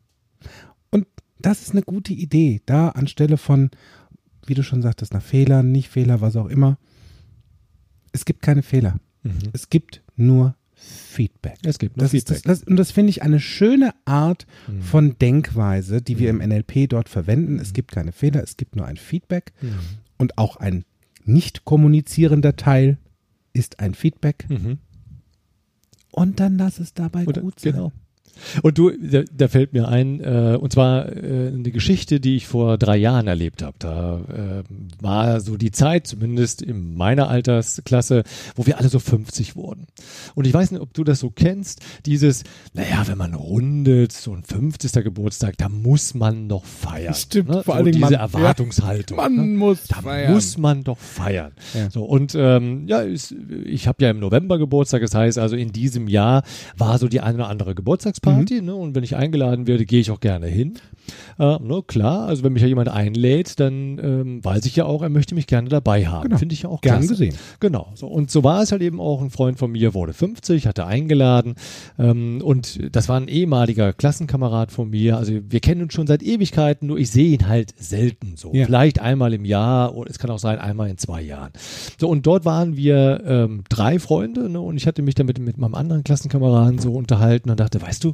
Und das ist eine gute Idee, da anstelle von, wie du schon sagtest, nach Fehlern, nicht Fehler, was auch immer. Es gibt keine Fehler. Mhm. Es gibt nur Feedback. Es gibt nur Das ist Feedback. das, das, und das finde ich eine schöne Art Mhm. von Denkweise, die wir im NLP dort verwenden. Es gibt keine Fehler, es gibt nur ein Feedback. Mhm. Und auch ein nicht kommunizierender Teil ist ein Feedback. Mhm. Und dann lass es dabei Oder- gut sein. Genau. Und du, da, da fällt mir ein, äh, und zwar äh, eine Geschichte, die ich vor drei Jahren erlebt habe. Da äh, war so die Zeit, zumindest in meiner Altersklasse, wo wir alle so 50 wurden. Und ich weiß nicht, ob du das so kennst, dieses, naja, wenn man rundet, so ein 50. Geburtstag, da muss man noch feiern. Stimmt, ne? vor so Dingen diese man- Erwartungshaltung. [laughs] Man ne? muss Da feiern. muss man doch feiern. Ja. So, und ähm, ja, ist, ich habe ja im November Geburtstag, das heißt also in diesem Jahr war so die eine oder andere Geburtstagsparty, ne? Und wenn ich eingeladen werde, gehe ich auch gerne hin. Äh, ne, klar, also wenn mich ja jemand einlädt, dann ähm, weiß ich ja auch, er möchte mich gerne dabei haben. Genau. Finde ich ja auch Gern klasse. gesehen. Genau. So. Und so war es halt eben auch. Ein Freund von mir wurde 50, hatte eingeladen. Ähm, und das war ein ehemaliger Klassenkamerad von mir. Also wir kennen uns schon seit Ewigkeiten, nur ich sehe ihn halt selten so. Ja. Vielleicht einmal im Jahr oder es kann auch sein, einmal in zwei Jahren. So, und dort waren wir ähm, drei Freunde, ne? Und ich hatte mich damit mit meinem anderen Klassenkameraden so unterhalten und dachte, weißt du,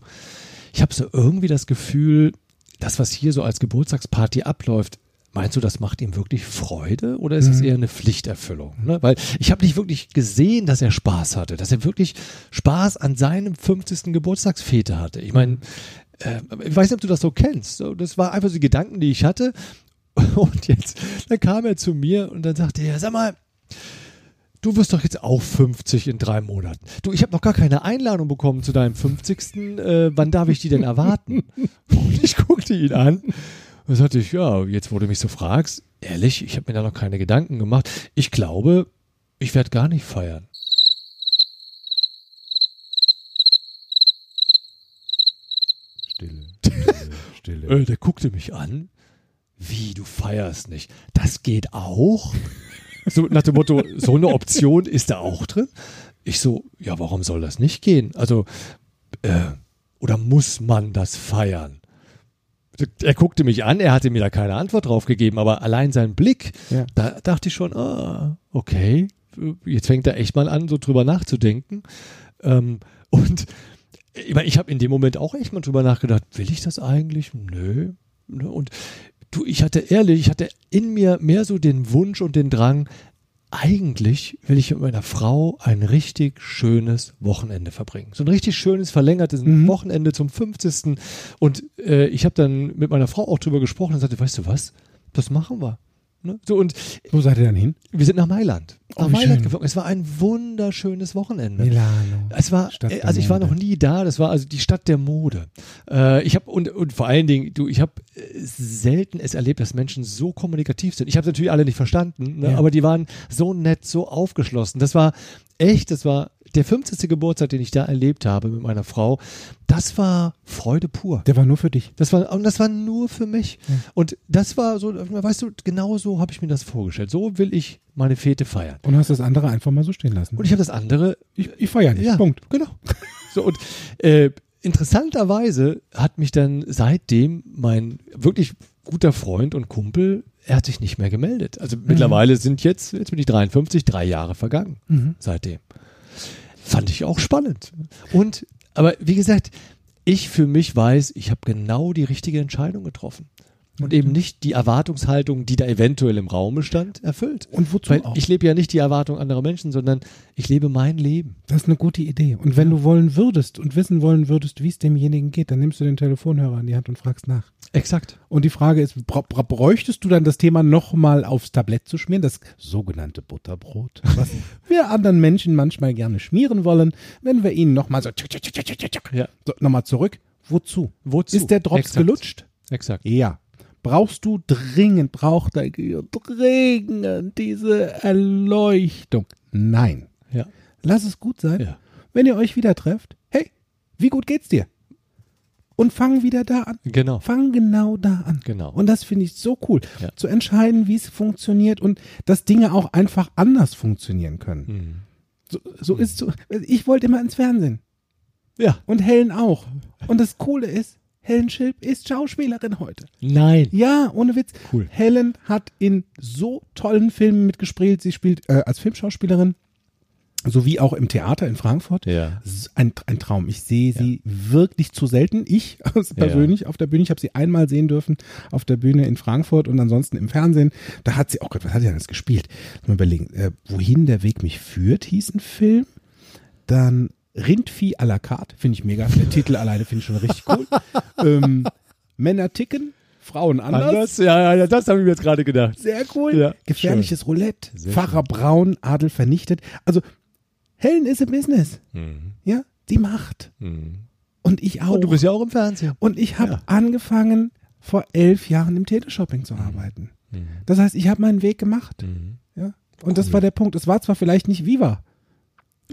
ich habe so irgendwie das Gefühl, das, was hier so als Geburtstagsparty abläuft, Meinst du, das macht ihm wirklich Freude oder ist es Mhm. eher eine Pflichterfüllung? Ne? Weil ich habe nicht wirklich gesehen, dass er Spaß hatte, dass er wirklich Spaß an seinem 50. Geburtstagsfete hatte. Ich meine, äh, ich weiß nicht, ob du das so kennst. Das war einfach so die Gedanken, die ich hatte. [laughs] Und jetzt, dann kam er zu mir und dann sagte er, sag mal, du wirst doch jetzt auch 50 in drei Monaten. Du, ich habe noch gar keine Einladung bekommen zu deinem 50. Äh, wann darf ich die denn erwarten? [laughs] Und ich guckte ihn an und sagte ich, ja, jetzt wo du mich so fragst, ehrlich, ich habe mir da noch keine Gedanken gemacht. Ich glaube, ich werde gar nicht feiern. Stille, Stille, Stille. Äh, der guckte mich an. Wie, du feierst nicht? Das geht auch? So nach dem Motto, so eine Option ist da auch drin? Ich so, ja, warum soll das nicht gehen? Also, äh, oder muss man das feiern? Er guckte mich an, er hatte mir da keine Antwort drauf gegeben, aber allein sein Blick, Ja. da dachte ich schon, ah, okay, jetzt fängt er echt mal an, so drüber nachzudenken. Ähm, und ich, meine, ich habe in dem Moment auch echt mal drüber nachgedacht, will ich das eigentlich? Nö. Und du, ich hatte ehrlich, ich hatte in mir mehr so den Wunsch und den Drang, eigentlich will ich mit meiner Frau ein richtig schönes Wochenende verbringen. So ein richtig schönes, verlängertes Mhm. Wochenende zum 50. Und äh, ich habe dann mit meiner Frau auch drüber gesprochen und sagte, weißt du was, das machen wir. Ne? So, und Wo seid ihr dann hin? wir sind nach Mailand. Oh, Nach Mailand schön. geflogen. Es war ein wunderschönes Wochenende. Milano. Es war, Stadt also ich war noch nie da. Das war also die Stadt der Mode. Äh, ich habe und, und vor allen Dingen, du, ich habe äh, selten es erlebt, dass Menschen so kommunikativ sind. Ich habe natürlich alle nicht verstanden, ne, Ja. aber die waren so nett, so aufgeschlossen. Das war echt, das war der 50. Geburtstag, den ich da erlebt habe mit meiner Frau. Das war Freude pur. Der war nur für dich. Das war, und das war nur für mich. Ja. Und das war so, weißt du, genau so habe ich mir das vorgestellt. So will ich meine Fete feiern. Und hast das andere einfach mal so stehen lassen. Und ich habe das andere ich, ich feiere nicht. ja, Punkt. Genau. [laughs] So, und äh, interessanterweise hat mich dann seitdem mein wirklich guter Freund und Kumpel, er hat sich nicht mehr gemeldet. Also mittlerweile sind jetzt, jetzt bin ich 53, drei Jahre vergangen Mhm. seitdem. Fand ich auch spannend. Und, aber wie gesagt, ich für mich weiß, ich habe genau die richtige Entscheidung getroffen. Und eben nicht die Erwartungshaltung, die da eventuell im Raume stand, erfüllt. Und wozu Weil auch? ich lebe ja nicht die Erwartung anderer Menschen, sondern ich lebe mein Leben. Das ist eine gute Idee. Und wenn du wollen würdest und wissen wollen würdest, wie es demjenigen geht, dann nimmst du den Telefonhörer in die Hand und fragst nach. Exakt. Und die Frage ist, bräuchtest du dann das Thema nochmal aufs Tablett zu schmieren, das sogenannte Butterbrot, was [laughs] wir anderen Menschen manchmal gerne schmieren wollen, wenn wir ihnen nochmal so, Ja. so nochmal zurück. Wozu? Wozu? Ist der Drops Exakt. gelutscht? Exakt. Ja. Brauchst du dringend, braucht dein Gehirn dringend diese Erleuchtung? Nein. Ja. Lass es gut sein. Ja. Wenn ihr euch wieder trefft, hey, wie gut geht's dir? Und fang wieder da an. Genau. Fang genau da an. Genau. Und das finde ich so cool. Ja. Zu entscheiden, wie es funktioniert und dass Dinge auch einfach anders funktionieren können. Mhm. So, so ist so. Ich wollte immer ins Fernsehen. Ja. Und Helen auch. Und das Coole ist, Helen Schilp ist Schauspielerin heute. Nein. Ja, ohne Witz. Cool. Helen hat in so tollen Filmen mitgespielt. Sie spielt äh, als Filmschauspielerin sowie auch im Theater in Frankfurt. Ja. Ein, ein Traum. Ich sehe sie wirklich zu selten. Ich [laughs] also Ja. persönlich auf der Bühne. Ich habe sie einmal sehen dürfen auf der Bühne in Frankfurt und ansonsten im Fernsehen. Da hat sie, oh Gott, was hat sie denn jetzt gespielt? Mal überlegen. Äh, Wohin der Weg mich führt, hieß ein Film. Dann Rindvieh à la carte, finde ich mega. Der Titel alleine finde ich schon richtig cool. [laughs] ähm, Männer ticken, Frauen anders. Anders? Ja, ja, das habe ich mir jetzt gerade gedacht. Sehr cool. Ja, Gefährliches Roulette. Sehr Pfarrer Braun, Adel vernichtet. Also, Helen ist im Business. Mhm. Ja, die macht. Mhm. Und ich auch. Und du bist ja auch im Fernsehen. Und ich habe Ja. angefangen, vor elf Jahren im Teleshopping zu arbeiten. Das heißt, ich habe meinen Weg gemacht. Mhm. Ja. Und das war der Punkt. Es war zwar vielleicht nicht Viva.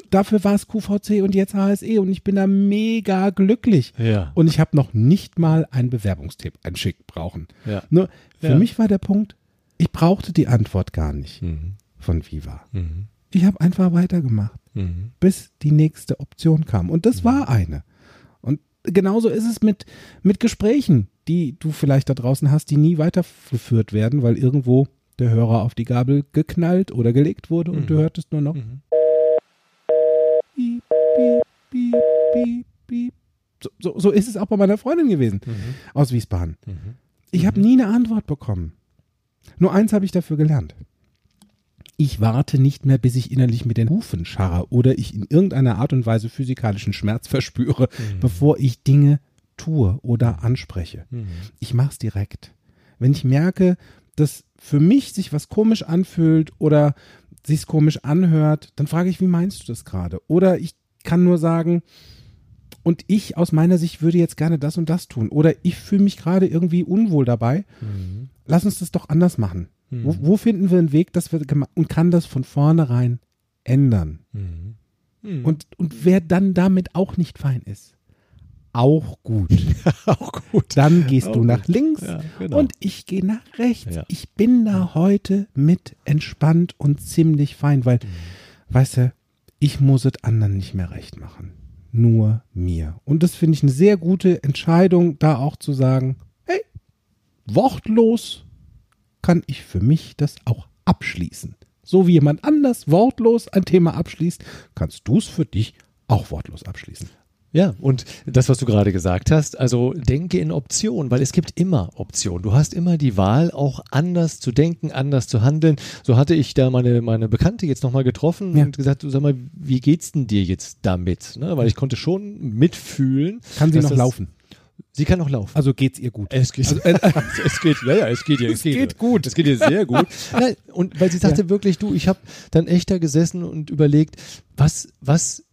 Dafür war es QVC und jetzt HSE und ich bin da mega glücklich. Ja. Und ich habe noch nicht mal einen Bewerbungstipp, einen Schick brauchen. Ja. Nur für Ja. mich war der Punkt, ich brauchte die Antwort gar nicht Mhm. von Viva. Mhm. Ich habe einfach weitergemacht, Mhm. bis die nächste Option kam. Und das war eine. Und genauso ist es mit, mit Gesprächen, die du vielleicht da draußen hast, die nie weitergeführt werden, weil irgendwo der Hörer auf die Gabel geknallt oder gelegt wurde und Mhm. du hörtest nur noch Mhm. Piep, piep, piep, piep, piep. So, so, so ist es auch bei meiner Freundin gewesen aus Wiesbaden. Ich habe nie eine Antwort bekommen. Nur eins habe ich dafür gelernt. Ich warte nicht mehr, bis ich innerlich mit den Hufen scharre oder ich in irgendeiner Art und Weise physikalischen Schmerz verspüre, bevor ich Dinge tue oder anspreche. Ich mache es direkt. Wenn ich merke, dass für mich sich was komisch anfühlt oder sich's komisch anhört, dann frage ich, wie meinst du das gerade? Oder ich kann nur sagen, und ich aus meiner Sicht würde jetzt gerne das und das tun. Oder ich fühle mich gerade irgendwie unwohl dabei. Lass uns das doch anders machen. Wo, wo finden wir einen Weg, dass wir und kann das von vornherein ändern? Und, und wer dann damit auch nicht fein ist, auch gut. [laughs] Auch gut. Dann gehst Auch du nach gut. links Ja, genau. und ich gehe nach rechts. Ja. Ich bin da heute mit entspannt und ziemlich fein, weil, Mhm. weißt du, ich muss es anderen nicht mehr recht machen. Nur mir. Und das finde ich eine sehr gute Entscheidung, da auch zu sagen, hey, wortlos kann ich für mich das auch abschließen. So wie jemand anders wortlos ein Thema abschließt, kannst du es für dich auch wortlos abschließen. Ja, und das, was du gerade gesagt hast, also denke in Optionen, weil es gibt immer Optionen. Du hast immer die Wahl, auch anders zu denken, anders zu handeln. So hatte ich da meine, meine Bekannte jetzt nochmal getroffen Ja. und gesagt, du sag mal, wie geht's denn dir jetzt damit? Ne? Weil ich konnte schon mitfühlen. Kann sie noch das- laufen? Sie kann noch laufen. Also geht's ihr gut? Es geht, [laughs] es geht, ja, ja, es geht ihr, es, Es geht ihr. gut. Es geht ihr sehr gut. [laughs] Nein, und weil sie sagte wirklich, du, ich habe dann echt da gesessen und überlegt, was, was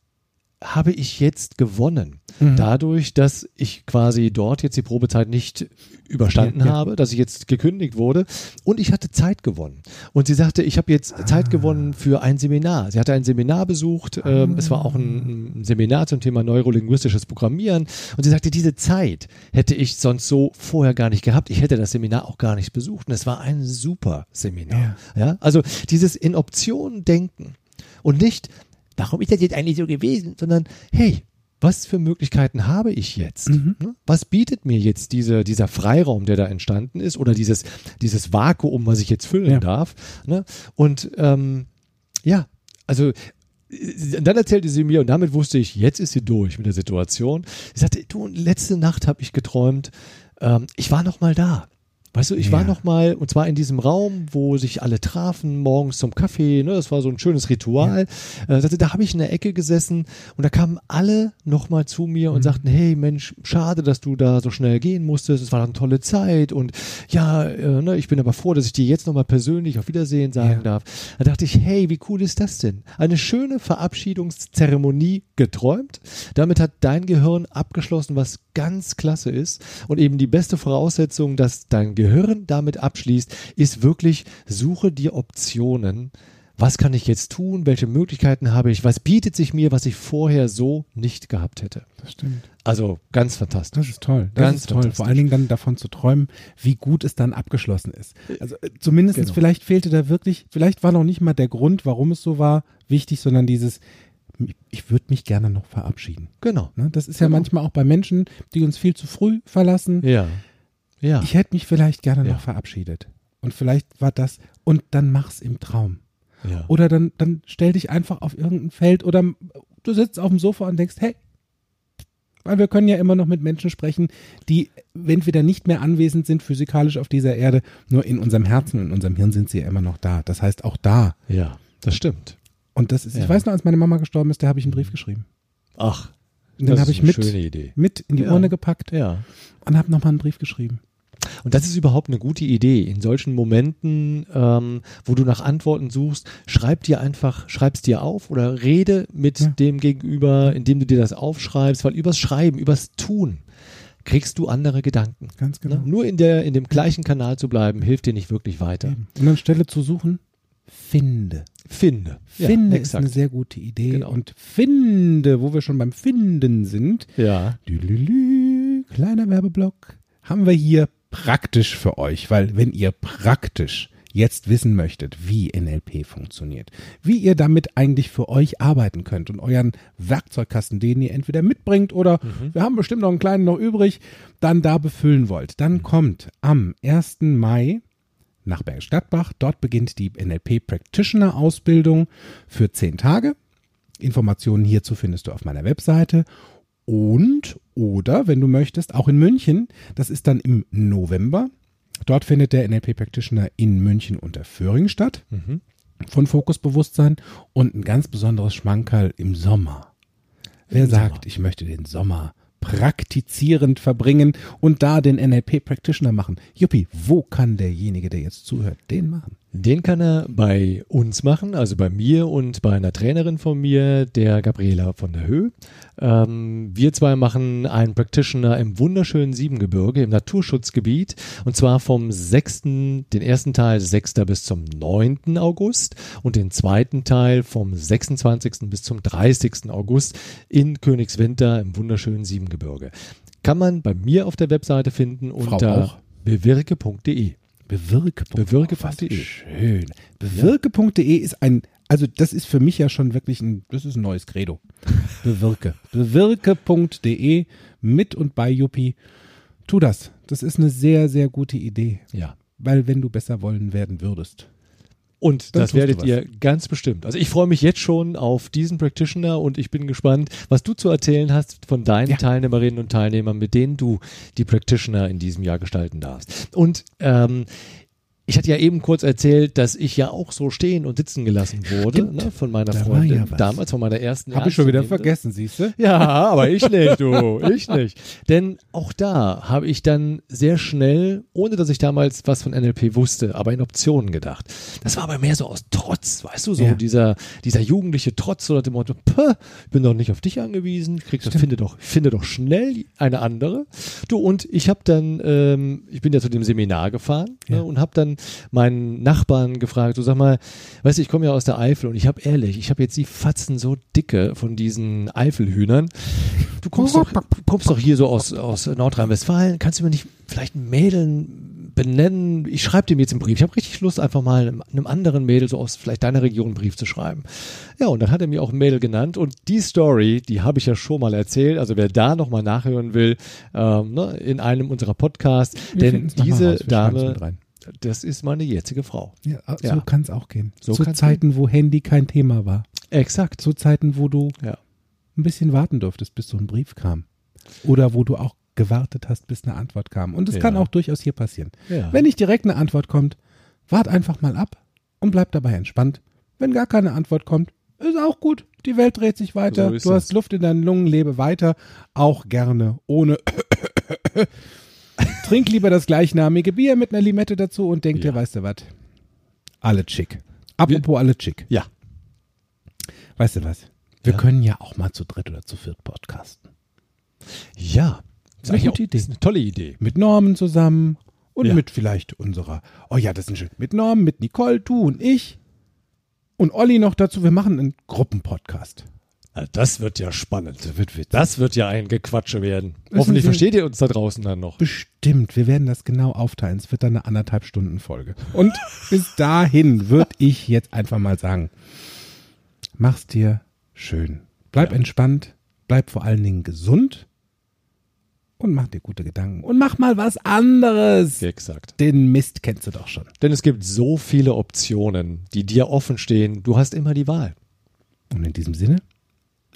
habe ich jetzt gewonnen? Mhm. Dadurch, dass ich quasi dort jetzt die Probezeit nicht überstanden Ja, ja. habe, dass ich jetzt gekündigt wurde und ich hatte Zeit gewonnen. Und sie sagte, ich habe jetzt Ah. Zeit gewonnen für ein Seminar. Sie hatte ein Seminar besucht, ähm, es war auch ein, ein Seminar zum Thema neurolinguistisches Programmieren und sie sagte, diese Zeit hätte ich sonst so vorher gar nicht gehabt. Ich hätte das Seminar auch gar nicht besucht und es war ein super Seminar. Ja, also dieses in Optionen denken und nicht, warum ist das jetzt eigentlich so gewesen, sondern hey, was für Möglichkeiten habe ich jetzt? Ne? Was bietet mir jetzt diese, dieser Freiraum, der da entstanden ist, oder dieses, dieses Vakuum, was ich jetzt füllen Ja. darf? Ne? Und ähm, ja, also äh, dann erzählte sie mir, und damit wusste ich, jetzt ist sie durch mit der Situation. Sie sagte, du, letzte Nacht habe ich geträumt, ähm, ich war noch mal da. Weißt du, ich war Ja. noch mal, und zwar in diesem Raum, wo sich alle trafen, morgens zum Kaffee, ne, das war so ein schönes Ritual. Äh, sagte, da habe ich in der Ecke gesessen und da kamen alle noch mal zu mir und sagten, hey Mensch, schade, dass du da so schnell gehen musstest, es war eine tolle Zeit und ja, äh, ne, ich bin aber froh, dass ich dir jetzt noch mal persönlich auf Wiedersehen sagen Ja. darf. Da dachte ich, hey, wie cool ist das denn? Eine schöne Verabschiedungszeremonie geträumt. Damit hat dein Gehirn abgeschlossen, was ganz klasse ist. Und eben die beste Voraussetzung, dass dein Gehirn damit abschließt, ist wirklich, suche dir Optionen. Was kann ich jetzt tun? Welche Möglichkeiten habe ich? Was bietet sich mir, was ich vorher so nicht gehabt hätte? Das stimmt. Also ganz fantastisch. Das ist toll. Das Ganz ist toll. Vor allen Dingen dann davon zu träumen, wie gut es dann abgeschlossen ist. Also äh, zumindest Genau. vielleicht fehlte da wirklich, vielleicht war noch nicht mal der Grund, warum es so war, wichtig, sondern dieses, ich würde mich gerne noch verabschieden. Genau. Ne? Das ist ja Genau. manchmal auch bei Menschen, die uns viel zu früh verlassen. Ja. Ja. Ich hätte mich vielleicht gerne Ja. noch verabschiedet. Und vielleicht war das, und dann mach's im Traum. ja. Oder dann, dann stell dich einfach auf irgendein Feld oder du sitzt auf dem Sofa und denkst, hey, weil wir können ja immer noch mit Menschen sprechen, die entweder nicht mehr anwesend sind physikalisch auf dieser Erde, nur in unserem Herzen und in unserem Hirn sind sie ja immer noch da. Das heißt auch da. ja, das stimmt. Und das ist, Ja. ich weiß noch, als meine Mama gestorben ist, da habe ich einen Brief geschrieben. Ach, Und den das habe ist ich eine mit, schöne Idee. mit in die Ja. Urne gepackt Ja. und habe nochmal einen Brief geschrieben. Und das ist überhaupt eine gute Idee. In solchen Momenten, ähm, wo du nach Antworten suchst, schreib dir einfach, schreib's dir auf oder rede mit Ja. dem Gegenüber, indem du dir das aufschreibst, weil übers Schreiben, übers Tun kriegst du andere Gedanken. Ganz genau. Ne? Nur in der, in dem gleichen Kanal zu bleiben, hilft dir nicht wirklich weiter. Eben. Und anstelle zu suchen, finde. Finde. Finde ja, ist eine sehr gute Idee. Genau. Und finde, wo wir schon beim Finden sind, Ja. Dülülü, kleiner Werbeblock, haben wir hier praktisch für euch, weil wenn ihr praktisch jetzt wissen möchtet, wie NLP funktioniert, wie ihr damit eigentlich für euch arbeiten könnt und euren Werkzeugkasten, den ihr entweder mitbringt oder wir haben bestimmt noch einen kleinen noch übrig, dann da befüllen wollt, dann kommt am 1. Mai nach Bergisch Gladbach. Dort beginnt die NLP Practitioner Ausbildung für zehn Tage. Informationen hierzu findest du auf meiner Webseite. Und, oder, wenn du möchtest, auch in München. Das ist dann im November. Dort findet der NLP Practitioner in München unter Föhring statt. Mhm. Von Fokusbewusstsein. Und ein ganz besonderes Schmankerl im Sommer. Wer Im sagt, Sommer. ich möchte den Sommer praktizierend verbringen und da den NLP Practitioner machen? Juppie, wo kann derjenige, der jetzt zuhört, den machen? Den kann er bei uns machen, also bei mir und bei einer Trainerin von mir, der Gabriela von der Höhe. Ähm, wir zwei machen einen Practitioner im wunderschönen Siebengebirge, im Naturschutzgebiet. Und zwar vom 6., den ersten Teil 6. bis zum 9. August und den zweiten Teil vom 26. bis zum 30. August in Königswinter im wunderschönen Siebengebirge. Kann man bei mir auf der Webseite finden unter auch? bewirke.de. Bewirke. Bewirke.de. Schön. Bewirke.de ist ein, also das ist für mich ja schon wirklich ein, das ist ein neues Credo. [laughs] Bewirke. Bewirke.de mit und bei Yuppie. Tu das. Das ist eine sehr, sehr gute Idee. Ja. Weil wenn du besser wollen werden würdest. Und Dann das werdet ihr ganz bestimmt. Also ich freue mich jetzt schon auf diesen Practitioner und ich bin gespannt, was du zu erzählen hast von deinen Ja. Teilnehmerinnen und Teilnehmern, mit denen du die Practitioner in diesem Jahr gestalten darfst. Und ähm, ich hatte ja eben kurz erzählt, dass ich ja auch so stehen und sitzen gelassen wurde ne, von meiner Da Freundin, ja damals von meiner ersten Habe ich schon wieder vergessen, siehst du? Ja, [laughs] aber ich nicht, du. Ich nicht. Denn auch da habe ich dann sehr schnell, ohne dass ich damals was von NLP wusste, aber in Optionen gedacht. Das war aber mehr so aus Trotz, weißt du, so Ja. dieser, dieser jugendliche Trotz, nach dem Motto, "Puh, ich bin doch nicht auf dich angewiesen, krieg finde doch, finde doch schnell eine andere. Du, und ich habe dann, ähm, ich bin ja zu dem Seminar gefahren Ja. ne, und habe dann meinen Nachbarn gefragt, so sag mal, weißt du, ich komme ja aus der Eifel und ich habe ehrlich, ich habe jetzt die Fatzen so dicke von diesen Eifelhühnern. Du kommst doch, kommst doch hier so aus, aus Nordrhein-Westfalen, kannst du mir nicht vielleicht ein Mädel benennen? Ich schreibe dem jetzt einen Brief. Ich habe richtig Lust, einfach mal einem, einem anderen Mädel so aus vielleicht deiner Region einen Brief zu schreiben. Ja, und dann hat er mir auch ein Mädel genannt und die Story, die habe ich ja schon mal erzählt. Also wer da nochmal nachhören will, ähm, ne, in einem unserer Podcasts, denn diese Dame. Das ist meine jetzige Frau. Ja, so Ja. kann es auch gehen. So Zu Zeiten, wo Handy kein Thema war. Exakt. Zu Zeiten, wo du Ja. ein bisschen warten durftest, bis so ein Brief kam. Oder wo du auch gewartet hast, bis eine Antwort kam. Und es Ja. kann auch durchaus hier passieren. Wenn nicht direkt eine Antwort kommt, wart einfach mal ab und bleib dabei entspannt. Wenn gar keine Antwort kommt, ist auch gut. Die Welt dreht sich weiter. So du es. hast Luft in deinen Lungen, lebe weiter. Auch gerne ohne. Trink lieber das gleichnamige Bier mit einer Limette dazu und denk Ja. dir, weißt du was? Alle chick. Apropos alle chick. Ja. Weißt du was? Wir Ja. können ja auch mal zu dritt oder zu viert podcasten. Ja. Ist eine gute Idee. Ist eine tolle Idee. Mit Norman zusammen und Ja. mit vielleicht unserer, oh ja, das ist schön, mit Norman, mit Nicole, du und ich und Olli noch dazu. Wir machen einen Gruppenpodcast. Das wird ja spannend. Das wird witzig. Das wird ja ein Gequatsche werden. Das Hoffentlich ein- versteht ihr uns da draußen dann noch. Bestimmt, wir werden das genau aufteilen. Es wird dann eine anderthalb Stunden Folge. Und [laughs] bis dahin würde ich jetzt einfach mal sagen, mach's dir schön. Bleib Ja. entspannt, bleib vor allen Dingen gesund und mach dir gute Gedanken. Und mach mal was anderes. Exakt. Den Mist kennst du doch schon. Denn es gibt so viele Optionen, die dir offen stehen. Du hast immer die Wahl. Und in diesem Sinne,